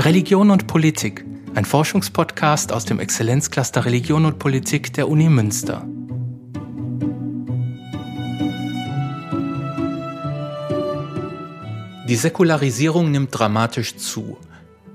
Religion und Politik, ein Forschungspodcast aus dem Exzellenzcluster Religion und Politik der Uni Münster. Die Säkularisierung nimmt dramatisch zu.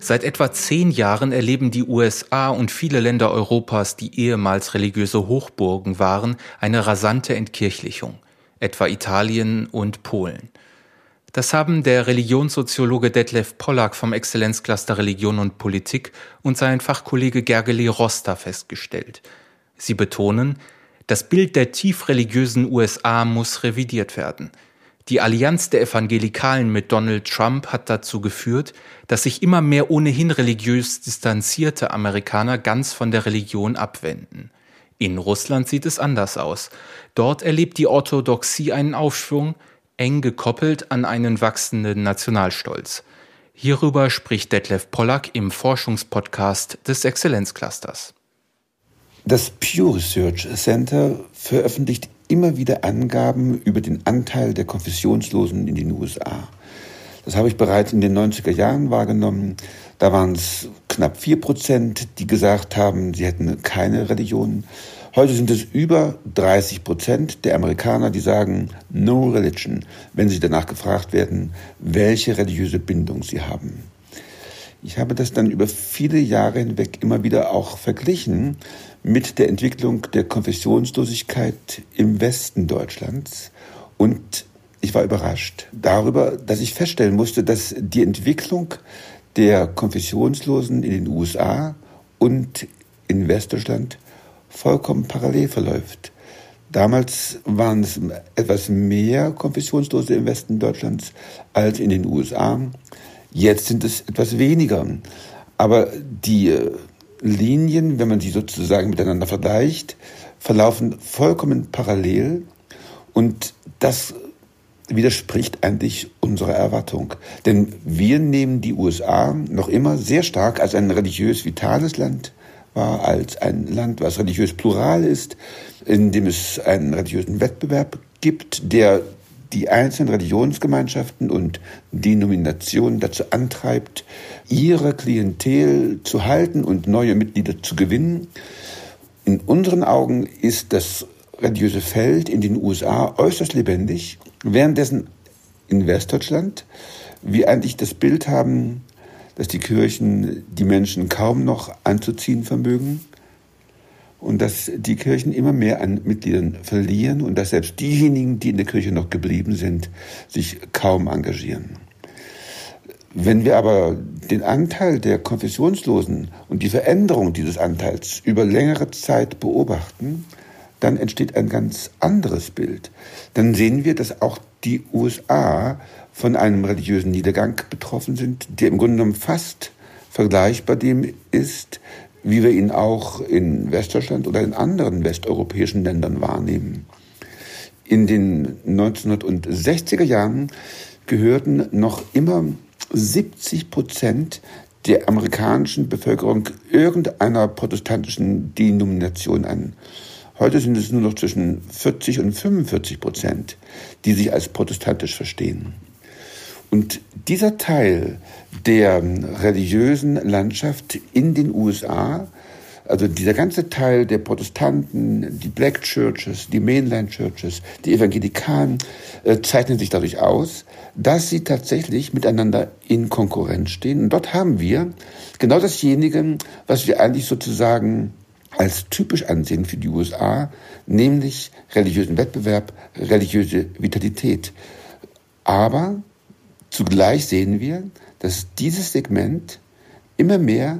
Seit etwa zehn Jahren erleben die USA und viele Länder Europas, die ehemals religiöse Hochburgen waren, eine rasante Entkirchlichung, etwa Italien und Polen. Das haben der Religionssoziologe Detlef Pollack vom Exzellenzcluster Religion und Politik und sein Fachkollege Gergely Roster festgestellt. Sie betonen, das Bild der tief religiösen USA muss revidiert werden. Die Allianz der Evangelikalen mit Donald Trump hat dazu geführt, dass sich immer mehr ohnehin religiös distanzierte Amerikaner ganz von der Religion abwenden. In Russland sieht es anders aus. Dort erlebt die Orthodoxie einen Aufschwung, eng gekoppelt an einen wachsenden Nationalstolz. Hierüber spricht Detlef Pollack im Forschungspodcast des Exzellenzclusters. Das Pew Research Center veröffentlicht immer wieder Angaben über den Anteil der Konfessionslosen in den USA. Das habe ich bereits in den 90er Jahren wahrgenommen. Da waren es knapp vier Prozent, die gesagt haben, sie hätten keine Religion. Heute sind es über 30 Prozent der Amerikaner, die sagen No Religion, wenn sie danach gefragt werden, welche religiöse Bindung sie haben. Ich habe das dann über viele Jahre hinweg immer wieder auch verglichen mit der Entwicklung der Konfessionslosigkeit im Westen Deutschlands und ich war überrascht darüber, dass ich feststellen musste, dass die Entwicklung der Konfessionslosen in den USA und in Westdeutschland vollkommen parallel verläuft. Damals waren es etwas mehr Konfessionslose im Westen Deutschlands als in den USA. Jetzt sind es etwas weniger. Aber die äh, Linien, wenn man sie sozusagen miteinander vergleicht, verlaufen vollkommen parallel und das widerspricht eigentlich unserer Erwartung. Denn wir nehmen die USA noch immer sehr stark als ein religiös vitales Land war, als ein Land, was religiös plural ist, in dem es einen religiösen Wettbewerb gibt, der die einzelnen Religionsgemeinschaften und Denominationen dazu antreibt, ihre Klientel zu halten und neue Mitglieder zu gewinnen. In unseren Augen ist das religiöse Feld in den USA äußerst lebendig, währenddessen in Westdeutschland wir eigentlich das Bild haben, dass die Kirchen die Menschen kaum noch anzuziehen vermögen und dass die Kirchen immer mehr an Mitgliedern verlieren und dass selbst diejenigen, die in der Kirche noch geblieben sind, sich kaum engagieren. Wenn wir aber den Anteil der Konfessionslosen und die Veränderung dieses Anteils über längere Zeit beobachten, dann entsteht ein ganz anderes Bild. Dann sehen wir, dass auch die USA von einem religiösen Niedergang betroffen sind, der im Grunde genommen fast vergleichbar dem ist, wie wir ihn auch in Westdeutschland oder in anderen westeuropäischen Ländern wahrnehmen. In den 1960er Jahren gehörten noch immer 70 Prozent der amerikanischen Bevölkerung irgendeiner protestantischen Denomination an. Heute sind es nur noch zwischen 40 und 45 Prozent, die sich als protestantisch verstehen. Und dieser Teil der religiösen Landschaft in den USA, also dieser ganze Teil der Protestanten, die Black Churches, die Mainland Churches, die Evangelikalen, äh, zeichnen sich dadurch aus, dass sie tatsächlich miteinander in Konkurrenz stehen. Und dort haben wir genau dasjenige, was wir eigentlich sozusagen als typisch ansehen für die USA, nämlich religiösen Wettbewerb, religiöse Vitalität. Aber Zugleich sehen wir, dass dieses Segment immer mehr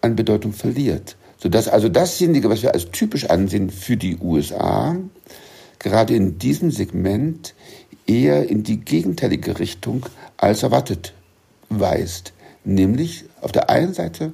an Bedeutung verliert, sodass also dasjenige, was wir als typisch ansehen für die USA, gerade in diesem Segment eher in die gegenteilige Richtung als erwartet weist, nämlich auf der einen Seite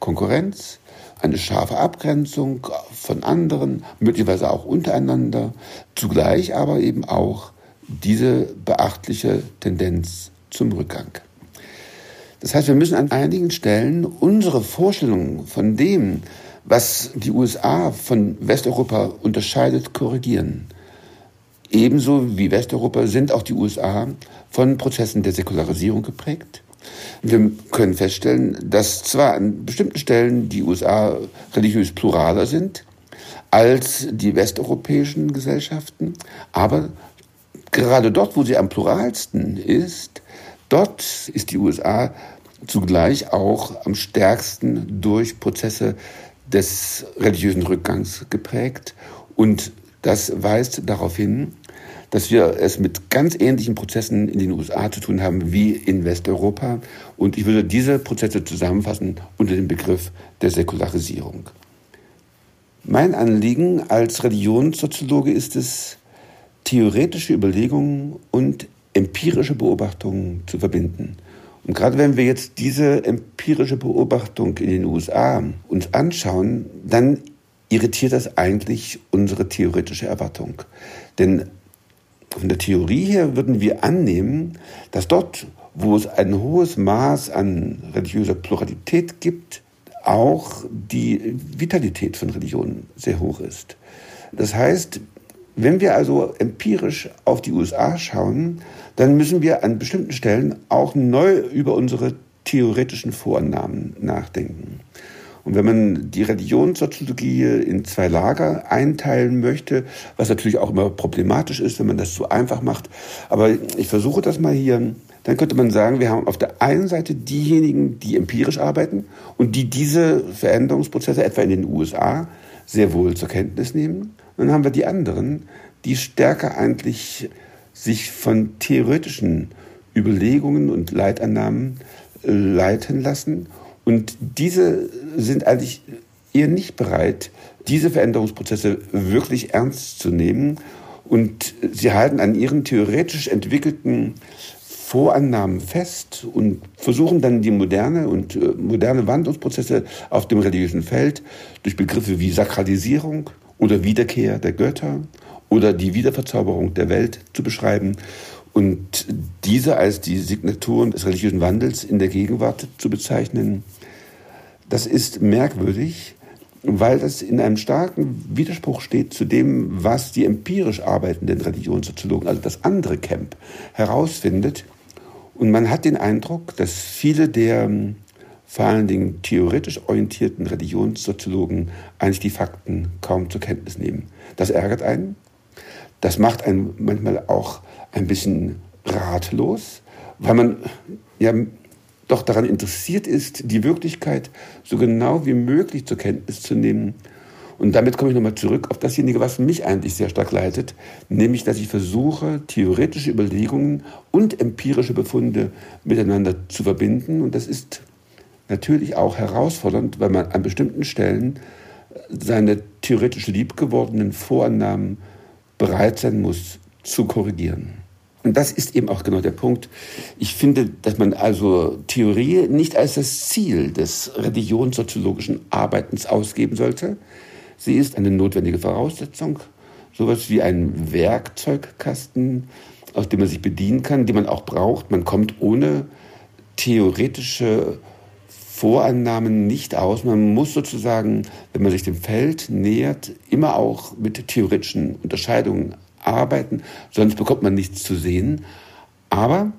Konkurrenz, eine scharfe Abgrenzung von anderen, möglicherweise auch untereinander, zugleich aber eben auch diese beachtliche Tendenz zum Rückgang. Das heißt, wir müssen an einigen Stellen unsere Vorstellungen von dem, was die USA von Westeuropa unterscheidet, korrigieren. Ebenso wie Westeuropa sind auch die USA von Prozessen der Säkularisierung geprägt. Wir können feststellen, dass zwar an bestimmten Stellen die USA religiös pluraler sind als die westeuropäischen Gesellschaften, aber gerade dort, wo sie am pluralsten ist, dort ist die USA zugleich auch am stärksten durch Prozesse des religiösen Rückgangs geprägt. Und das weist darauf hin, dass wir es mit ganz ähnlichen Prozessen in den USA zu tun haben wie in Westeuropa. Und ich würde diese Prozesse zusammenfassen unter dem Begriff der Säkularisierung. Mein Anliegen als Religionssoziologe ist es, theoretische Überlegungen und empirische Beobachtungen zu verbinden. Und gerade wenn wir jetzt diese empirische Beobachtung in den USA uns anschauen, dann irritiert das eigentlich unsere theoretische Erwartung. Denn von der Theorie her würden wir annehmen, dass dort, wo es ein hohes Maß an religiöser Pluralität gibt, auch die Vitalität von Religionen sehr hoch ist. Das heißt, wenn wir also empirisch auf die USA schauen, dann müssen wir an bestimmten Stellen auch neu über unsere theoretischen Vorannahmen nachdenken. Und wenn man die Religionssoziologie in zwei Lager einteilen möchte, was natürlich auch immer problematisch ist, wenn man das zu einfach macht, aber ich versuche das mal hier, dann könnte man sagen, wir haben auf der einen Seite diejenigen, die empirisch arbeiten und die diese Veränderungsprozesse etwa in den USA sehr wohl zur Kenntnis nehmen. Und dann haben wir die anderen, die stärker eigentlich sich von theoretischen Überlegungen und Leitannahmen äh, leiten lassen. Und diese sind eigentlich eher nicht bereit, diese Veränderungsprozesse wirklich ernst zu nehmen. Und sie halten an ihren theoretisch entwickelten Vorannahmen fest und versuchen dann die moderne und äh, moderne Wandlungsprozesse auf dem religiösen Feld durch Begriffe wie Sakralisierung, oder Wiederkehr der Götter oder die Wiederverzauberung der Welt zu beschreiben und diese als die Signaturen des religiösen Wandels in der Gegenwart zu bezeichnen. Das ist merkwürdig, weil das in einem starken Widerspruch steht zu dem, was die empirisch arbeitenden Religionssoziologen, also das andere Camp, herausfindet. Und man hat den Eindruck, dass viele der vor allen Dingen theoretisch orientierten Religionssoziologen eigentlich die Fakten kaum zur Kenntnis nehmen. Das ärgert einen. Das macht einen manchmal auch ein bisschen ratlos, weil man ja doch daran interessiert ist, die Wirklichkeit so genau wie möglich zur Kenntnis zu nehmen. Und damit komme ich nochmal zurück auf dasjenige, was mich eigentlich sehr stark leitet, nämlich, dass ich versuche, theoretische Überlegungen und empirische Befunde miteinander zu verbinden. Und das ist natürlich auch herausfordernd, weil man an bestimmten Stellen seine theoretisch liebgewordenen Vorannahmen bereit sein muss zu korrigieren. Und das ist eben auch genau der Punkt. Ich finde, dass man also Theorie nicht als das Ziel des religionssoziologischen Arbeitens ausgeben sollte. Sie ist eine notwendige Voraussetzung, sowas wie ein Werkzeugkasten, aus dem man sich bedienen kann, den man auch braucht. Man kommt ohne theoretische Vorannahmen nicht aus. Man muss sozusagen, wenn man sich dem Feld nähert, immer auch mit theoretischen Unterscheidungen arbeiten, sonst bekommt man nichts zu sehen. Aber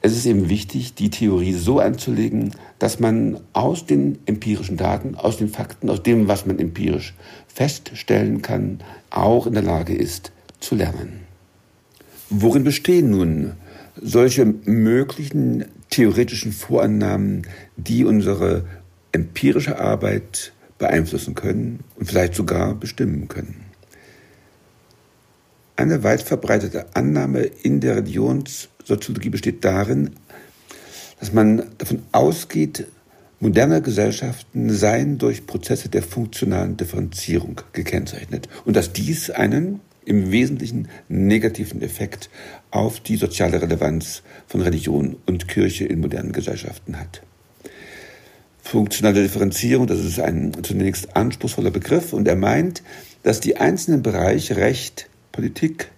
es ist eben wichtig, die Theorie so anzulegen, dass man aus den empirischen Daten, aus den Fakten, aus dem, was man empirisch feststellen kann, auch in der Lage ist zu lernen. Worin bestehen nun solche möglichen theoretischen Vorannahmen, die unsere empirische Arbeit beeinflussen können und vielleicht sogar bestimmen können. Eine weit verbreitete Annahme in der Religionssoziologie besteht darin, dass man davon ausgeht, moderne Gesellschaften seien durch Prozesse der funktionalen Differenzierung gekennzeichnet und dass dies einen im Wesentlichen negativen Effekt auf die soziale Relevanz von Religion und Kirche in modernen Gesellschaften hat. Funktionale Differenzierung, das ist ein zunächst anspruchsvoller Begriff und er meint, dass die einzelnen Bereiche Recht, Politik,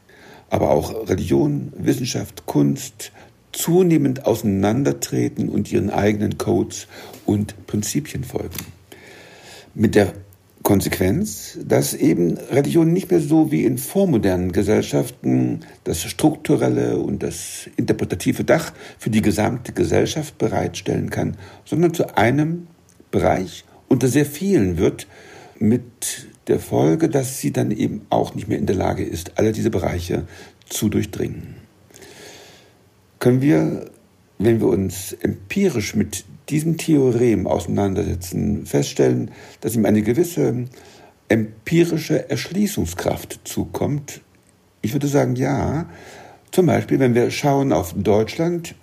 aber auch Religion, Wissenschaft, Kunst zunehmend auseinandertreten und ihren eigenen Codes und Prinzipien folgen. Mit der Konsequenz, dass eben Religion nicht mehr so wie in vormodernen Gesellschaften das strukturelle und das interpretative Dach für die gesamte Gesellschaft bereitstellen kann, sondern zu einem Bereich unter sehr vielen wird, mit der Folge, dass sie dann eben auch nicht mehr in der Lage ist, alle diese Bereiche zu durchdringen. Können wir, wenn wir uns empirisch mit diesem Theorem auseinandersetzen, feststellen, dass ihm eine gewisse empirische Erschließungskraft zukommt? Ich würde sagen, ja. Zum Beispiel, wenn wir schauen auf Deutschland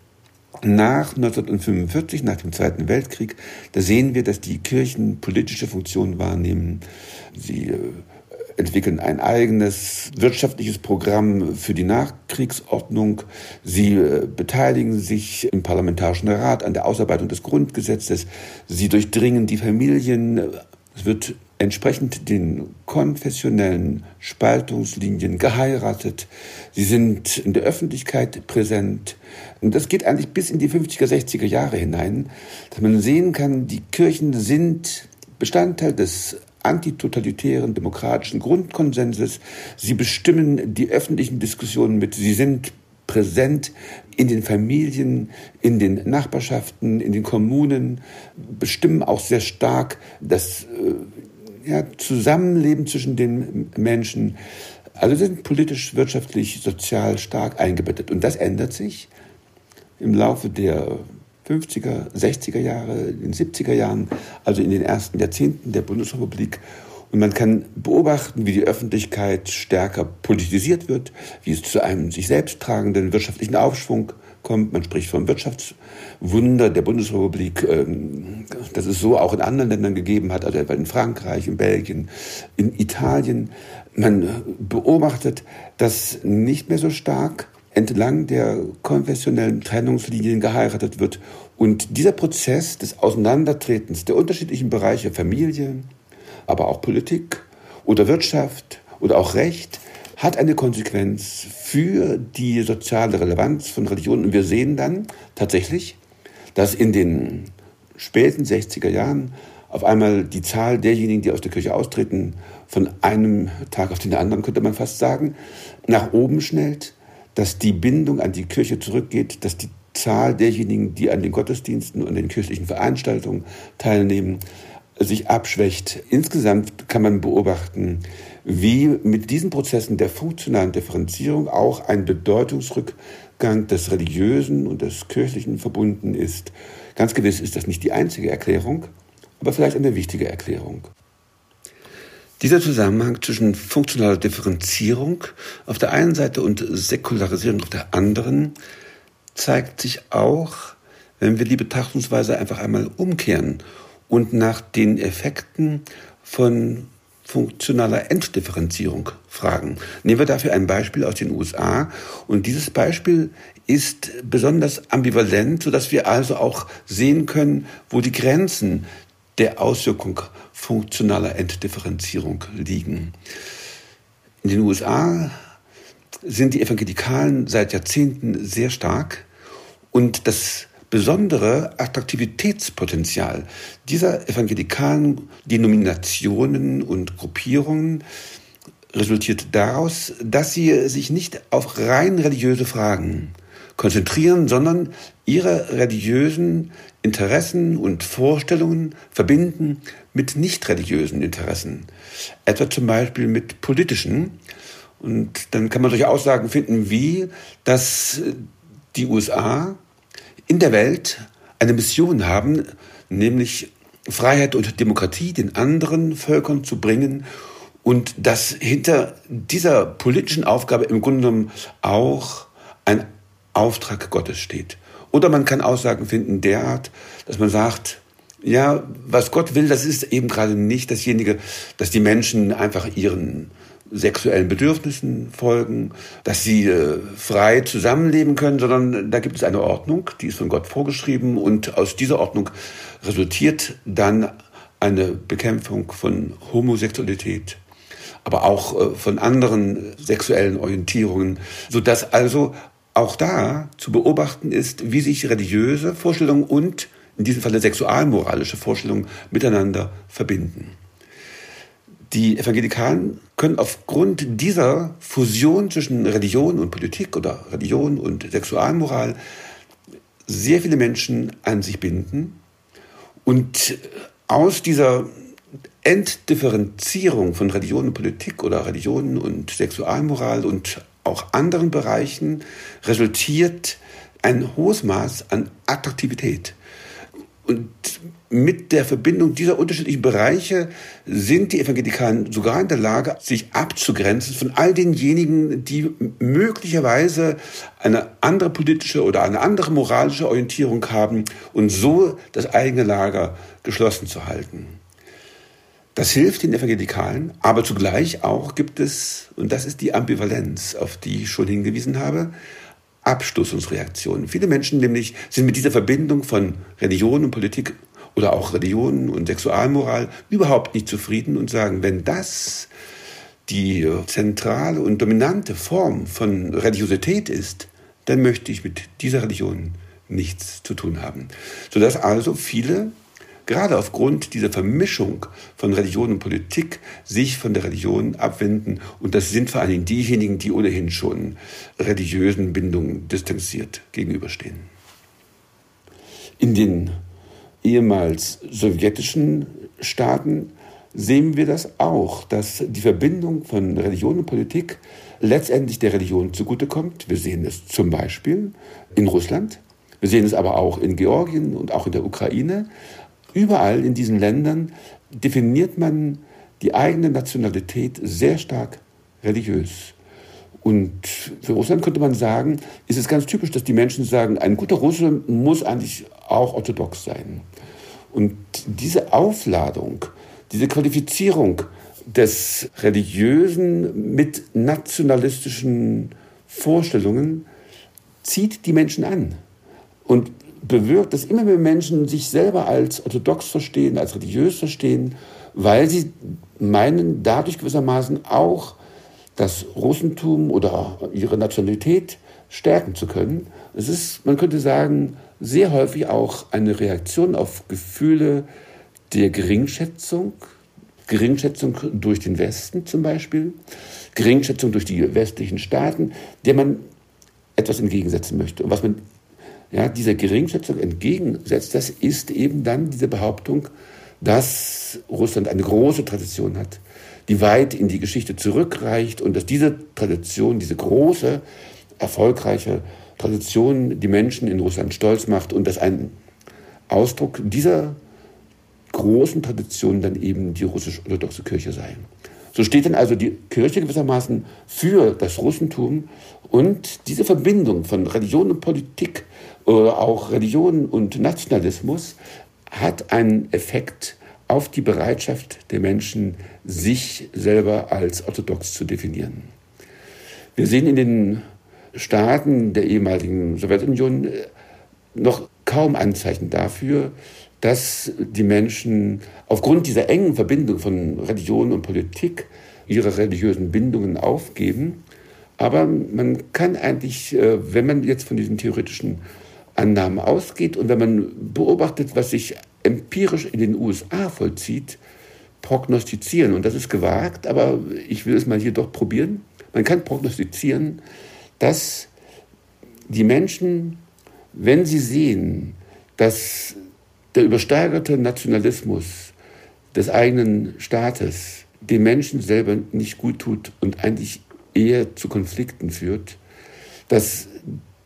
nach 1945, nach dem Zweiten Weltkrieg, da sehen wir, dass die Kirchen politische Funktionen wahrnehmen. Sie äh, entwickeln ein eigenes wirtschaftliches Programm für die Nachkriegsordnung. Sie äh, beteiligen sich im Parlamentarischen Rat an der Ausarbeitung des Grundgesetzes. Sie durchdringen die Familien. Es wird entsprechend den konfessionellen Spaltungslinien geheiratet. Sie sind in der Öffentlichkeit präsent. Und das geht eigentlich bis in die 50er, 60er Jahre hinein, dass man sehen kann, die Kirchen sind Bestandteil des antitotalitären demokratischen Grundkonsenses. Sie bestimmen die öffentlichen Diskussionen mit. Sie sind präsent in den Familien, in den Nachbarschaften, in den Kommunen, bestimmen auch sehr stark das äh, ja, Zusammenleben zwischen den Menschen. Also sind politisch, wirtschaftlich, sozial stark eingebettet. Und das ändert sich im Laufe der 50er, 60er Jahre, in den 70er Jahren, also in den ersten Jahrzehnten der Bundesrepublik. Und man kann beobachten, wie die Öffentlichkeit stärker politisiert wird, wie es zu einem sich selbst tragenden wirtschaftlichen Aufschwung kommt. Man spricht vom Wirtschaftswunder der Bundesrepublik, ähm, das es so auch in anderen Ländern gegeben hat, also etwa in Frankreich, in Belgien, in Italien. Man beobachtet, dass nicht mehr so stark entlang der konfessionellen Trennungslinien geheiratet wird. Und dieser Prozess des Auseinandertretens der unterschiedlichen Bereiche Familie, aber auch Politik oder Wirtschaft oder auch Recht hat eine Konsequenz für die soziale Relevanz von Religionen. Und wir sehen dann tatsächlich, dass in den späten 60er Jahren auf einmal die Zahl derjenigen, die aus der Kirche austreten, von einem Tag auf den anderen, könnte man fast sagen, nach oben schnellt dass die Bindung an die Kirche zurückgeht, dass die Zahl derjenigen, die an den Gottesdiensten und den kirchlichen Veranstaltungen teilnehmen, sich abschwächt. Insgesamt kann man beobachten, wie mit diesen Prozessen der funktionalen Differenzierung auch ein Bedeutungsrückgang des Religiösen und des Kirchlichen verbunden ist. Ganz gewiss ist das nicht die einzige Erklärung, aber vielleicht eine wichtige Erklärung. Dieser Zusammenhang zwischen funktionaler Differenzierung auf der einen Seite und Säkularisierung auf der anderen zeigt sich auch, wenn wir die Betrachtungsweise einfach einmal umkehren und nach den Effekten von funktionaler Enddifferenzierung fragen. Nehmen wir dafür ein Beispiel aus den USA und dieses Beispiel ist besonders ambivalent, sodass wir also auch sehen können, wo die Grenzen der Auswirkung funktionaler Enddifferenzierung liegen. In den USA sind die Evangelikalen seit Jahrzehnten sehr stark und das besondere Attraktivitätspotenzial dieser evangelikalen Denominationen und Gruppierungen resultiert daraus, dass sie sich nicht auf rein religiöse Fragen konzentrieren, sondern ihre religiösen Interessen und Vorstellungen verbinden mit nicht religiösen Interessen, etwa zum Beispiel mit politischen. Und dann kann man solche Aussagen finden wie, dass die USA in der Welt eine Mission haben, nämlich Freiheit und Demokratie den anderen Völkern zu bringen und dass hinter dieser politischen Aufgabe im Grunde genommen auch ein Auftrag Gottes steht. Oder man kann Aussagen finden derart, dass man sagt, ja, was Gott will, das ist eben gerade nicht dasjenige, dass die Menschen einfach ihren sexuellen Bedürfnissen folgen, dass sie äh, frei zusammenleben können, sondern da gibt es eine Ordnung, die ist von Gott vorgeschrieben und aus dieser Ordnung resultiert dann eine Bekämpfung von Homosexualität, aber auch äh, von anderen sexuellen Orientierungen, so dass also auch da zu beobachten ist, wie sich religiöse Vorstellungen und in diesem Falle sexualmoralische Vorstellungen miteinander verbinden. Die Evangelikalen können aufgrund dieser Fusion zwischen Religion und Politik oder Religion und Sexualmoral sehr viele Menschen an sich binden und aus dieser Entdifferenzierung von Religion und Politik oder Religion und Sexualmoral und auch anderen Bereichen resultiert ein hohes Maß an Attraktivität. Und mit der Verbindung dieser unterschiedlichen Bereiche sind die Evangelikalen sogar in der Lage, sich abzugrenzen von all denjenigen, die möglicherweise eine andere politische oder eine andere moralische Orientierung haben und so das eigene Lager geschlossen zu halten. Das hilft den Evangelikalen, aber zugleich auch gibt es, und das ist die Ambivalenz, auf die ich schon hingewiesen habe, Abstoßungsreaktionen. Viele Menschen nämlich sind mit dieser Verbindung von Religion und Politik oder auch Religion und Sexualmoral überhaupt nicht zufrieden und sagen, wenn das die zentrale und dominante Form von Religiosität ist, dann möchte ich mit dieser Religion nichts zu tun haben. Sodass also viele gerade aufgrund dieser Vermischung von Religion und Politik sich von der Religion abwenden. Und das sind vor allen Dingen diejenigen, die ohnehin schon religiösen Bindungen distanziert gegenüberstehen. In den ehemals sowjetischen Staaten sehen wir das auch, dass die Verbindung von Religion und Politik letztendlich der Religion zugutekommt. Wir sehen es zum Beispiel in Russland, wir sehen es aber auch in Georgien und auch in der Ukraine. Überall in diesen Ländern definiert man die eigene Nationalität sehr stark religiös. Und für Russland könnte man sagen, ist es ganz typisch, dass die Menschen sagen, ein guter Russe muss eigentlich auch orthodox sein. Und diese Aufladung, diese Qualifizierung des Religiösen mit nationalistischen Vorstellungen zieht die Menschen an. Und bewirkt, dass immer mehr Menschen sich selber als orthodox verstehen, als religiös verstehen, weil sie meinen, dadurch gewissermaßen auch das Russentum oder ihre Nationalität stärken zu können. Es ist, man könnte sagen, sehr häufig auch eine Reaktion auf Gefühle der Geringschätzung, Geringschätzung durch den Westen zum Beispiel, Geringschätzung durch die westlichen Staaten, der man etwas entgegensetzen möchte und was man ja, dieser Geringschätzung entgegensetzt, das ist eben dann diese Behauptung, dass Russland eine große Tradition hat, die weit in die Geschichte zurückreicht und dass diese Tradition, diese große, erfolgreiche Tradition die Menschen in Russland stolz macht und dass ein Ausdruck dieser großen Tradition dann eben die russisch-orthodoxe Kirche sei. So steht dann also die Kirche gewissermaßen für das Russentum und diese Verbindung von Religion und Politik auch Religion und Nationalismus hat einen Effekt auf die Bereitschaft der Menschen, sich selber als orthodox zu definieren. Wir sehen in den Staaten der ehemaligen Sowjetunion äh, noch kaum Anzeichen dafür, dass die Menschen aufgrund dieser engen Verbindung von Religion und Politik ihre religiösen Bindungen aufgeben. Aber man kann eigentlich, äh, wenn man jetzt von diesen theoretischen Annahmen ausgeht und wenn man beobachtet, was sich empirisch in den USA vollzieht, prognostizieren. Und das ist gewagt, aber ich will es mal hier doch probieren. Man kann prognostizieren, dass die Menschen, wenn sie sehen, dass der übersteigerte Nationalismus des eigenen Staates den Menschen selber nicht gut tut und eigentlich eher zu Konflikten führt, dass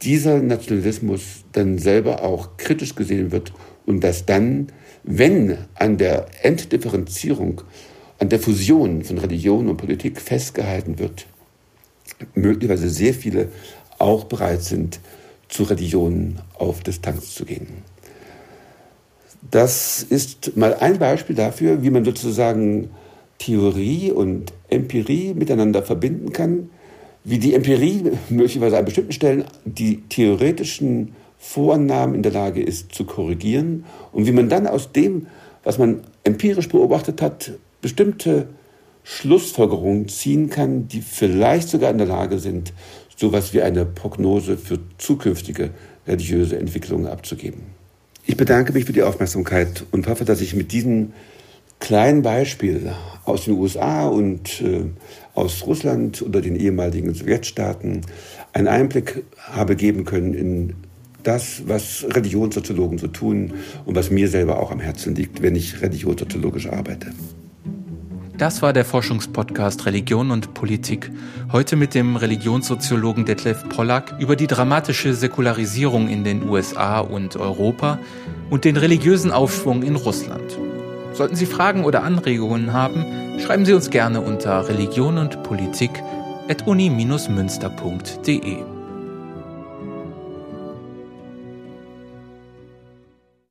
dieser Nationalismus dann selber auch kritisch gesehen wird und dass dann, wenn an der Entdifferenzierung, an der Fusion von Religion und Politik festgehalten wird, möglicherweise sehr viele auch bereit sind, zu Religionen auf Distanz zu gehen. Das ist mal ein Beispiel dafür, wie man sozusagen Theorie und Empirie miteinander verbinden kann wie die Empirie möglicherweise an bestimmten Stellen die theoretischen Vorannahmen in der Lage ist zu korrigieren und wie man dann aus dem, was man empirisch beobachtet hat, bestimmte Schlussfolgerungen ziehen kann, die vielleicht sogar in der Lage sind, so etwas wie eine Prognose für zukünftige religiöse Entwicklungen abzugeben. Ich bedanke mich für die Aufmerksamkeit und hoffe, dass ich mit diesen kleinen Beispiel aus den USA und äh, aus Russland oder den ehemaligen Sowjetstaaten einen Einblick habe geben können in das, was Religionssoziologen so tun und was mir selber auch am Herzen liegt, wenn ich religionssoziologisch arbeite. Das war der Forschungspodcast Religion und Politik. Heute mit dem Religionssoziologen Detlef Pollack über die dramatische Säkularisierung in den USA und Europa und den religiösen Aufschwung in Russland. Sollten Sie Fragen oder Anregungen haben, schreiben Sie uns gerne unter religion und Politik at uni-münster.de.